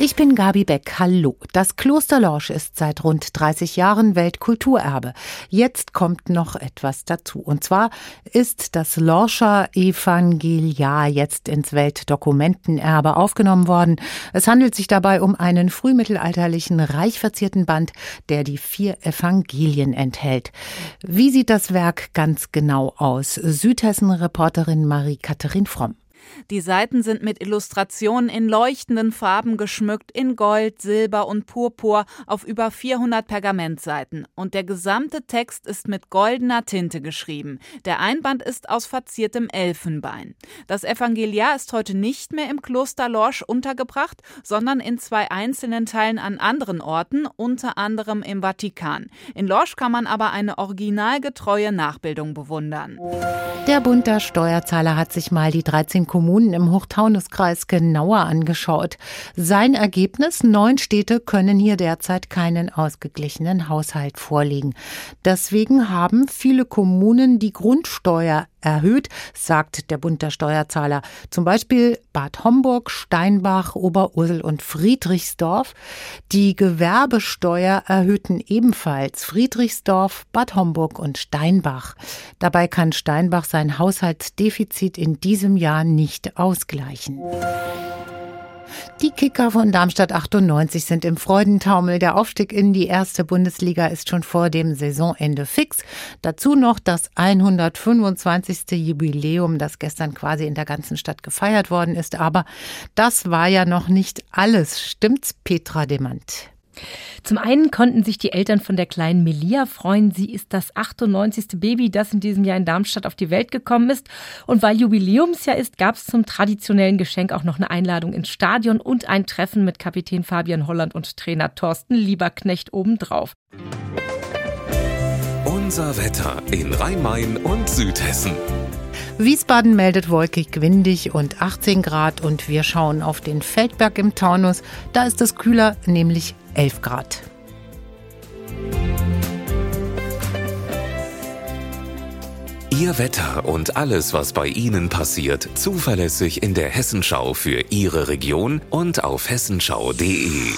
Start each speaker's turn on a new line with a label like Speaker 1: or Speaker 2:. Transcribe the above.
Speaker 1: Ich bin Gabi Beck. Hallo. Das Kloster Lorsch ist seit rund 30 Jahren Weltkulturerbe. Jetzt kommt noch etwas dazu. Und zwar ist das Lorscher Evangeliar jetzt ins Weltdokumentenerbe aufgenommen worden. Es handelt sich dabei um einen frühmittelalterlichen, reich verzierten Band, der die vier Evangelien enthält. Wie sieht das Werk ganz genau aus? Südhessen-Reporterin Marie-Katharin Fromm.
Speaker 2: Die Seiten sind mit Illustrationen in leuchtenden Farben geschmückt, in Gold, Silber und Purpur auf über 400 Pergamentseiten. Und der gesamte Text ist mit goldener Tinte geschrieben. Der Einband ist aus verziertem Elfenbein. Das Evangeliar ist heute nicht mehr im Kloster Lorsch untergebracht, sondern in zwei einzelnen Teilen an anderen Orten, unter anderem im Vatikan. In Lorsch kann man aber eine originalgetreue Nachbildung bewundern.
Speaker 1: Der Bund der Steuerzahler hat sich mal die 13 Kommunen im Hochtaunuskreis genauer angeschaut. Sein Ergebnis, neun Städte können hier derzeit keinen ausgeglichenen Haushalt vorlegen. Deswegen haben viele Kommunen die Grundsteuer erhöht, sagt der Bund der Steuerzahler. Zum Beispiel Bad Homburg, Steinbach, Oberursel und Friedrichsdorf. Die Gewerbesteuer erhöhten ebenfalls Friedrichsdorf, Bad Homburg und Steinbach. Dabei kann Steinbach sein Haushaltsdefizit in diesem Jahr nicht ausgleichen. Die Kicker von Darmstadt 98 sind im Freudentaumel. Der Aufstieg in die erste Bundesliga ist schon vor dem Saisonende fix. Dazu noch das 125. Jubiläum, das gestern quasi in der ganzen Stadt gefeiert worden ist. Aber das war ja noch nicht alles. Stimmt's, Petra Demand?
Speaker 3: Zum einen konnten sich die Eltern von der kleinen Melia freuen. Sie ist das 98. Baby, das in diesem Jahr in Darmstadt auf die Welt gekommen ist. Und weil Jubiläumsjahr ist, gab es zum traditionellen Geschenk auch noch eine Einladung ins Stadion und ein Treffen mit Kapitän Fabian Holland und Trainer Thorsten Lieberknecht obendrauf.
Speaker 4: Unser Wetter in Rhein-Main und Südhessen.
Speaker 1: Wiesbaden meldet wolkig, windig und 18 Grad und wir schauen auf den Feldberg im Taunus. Da ist es kühler, nämlich 11 Grad.
Speaker 4: Ihr Wetter und alles, was bei Ihnen passiert, zuverlässig in der Hessenschau für Ihre Region und auf hessenschau.de.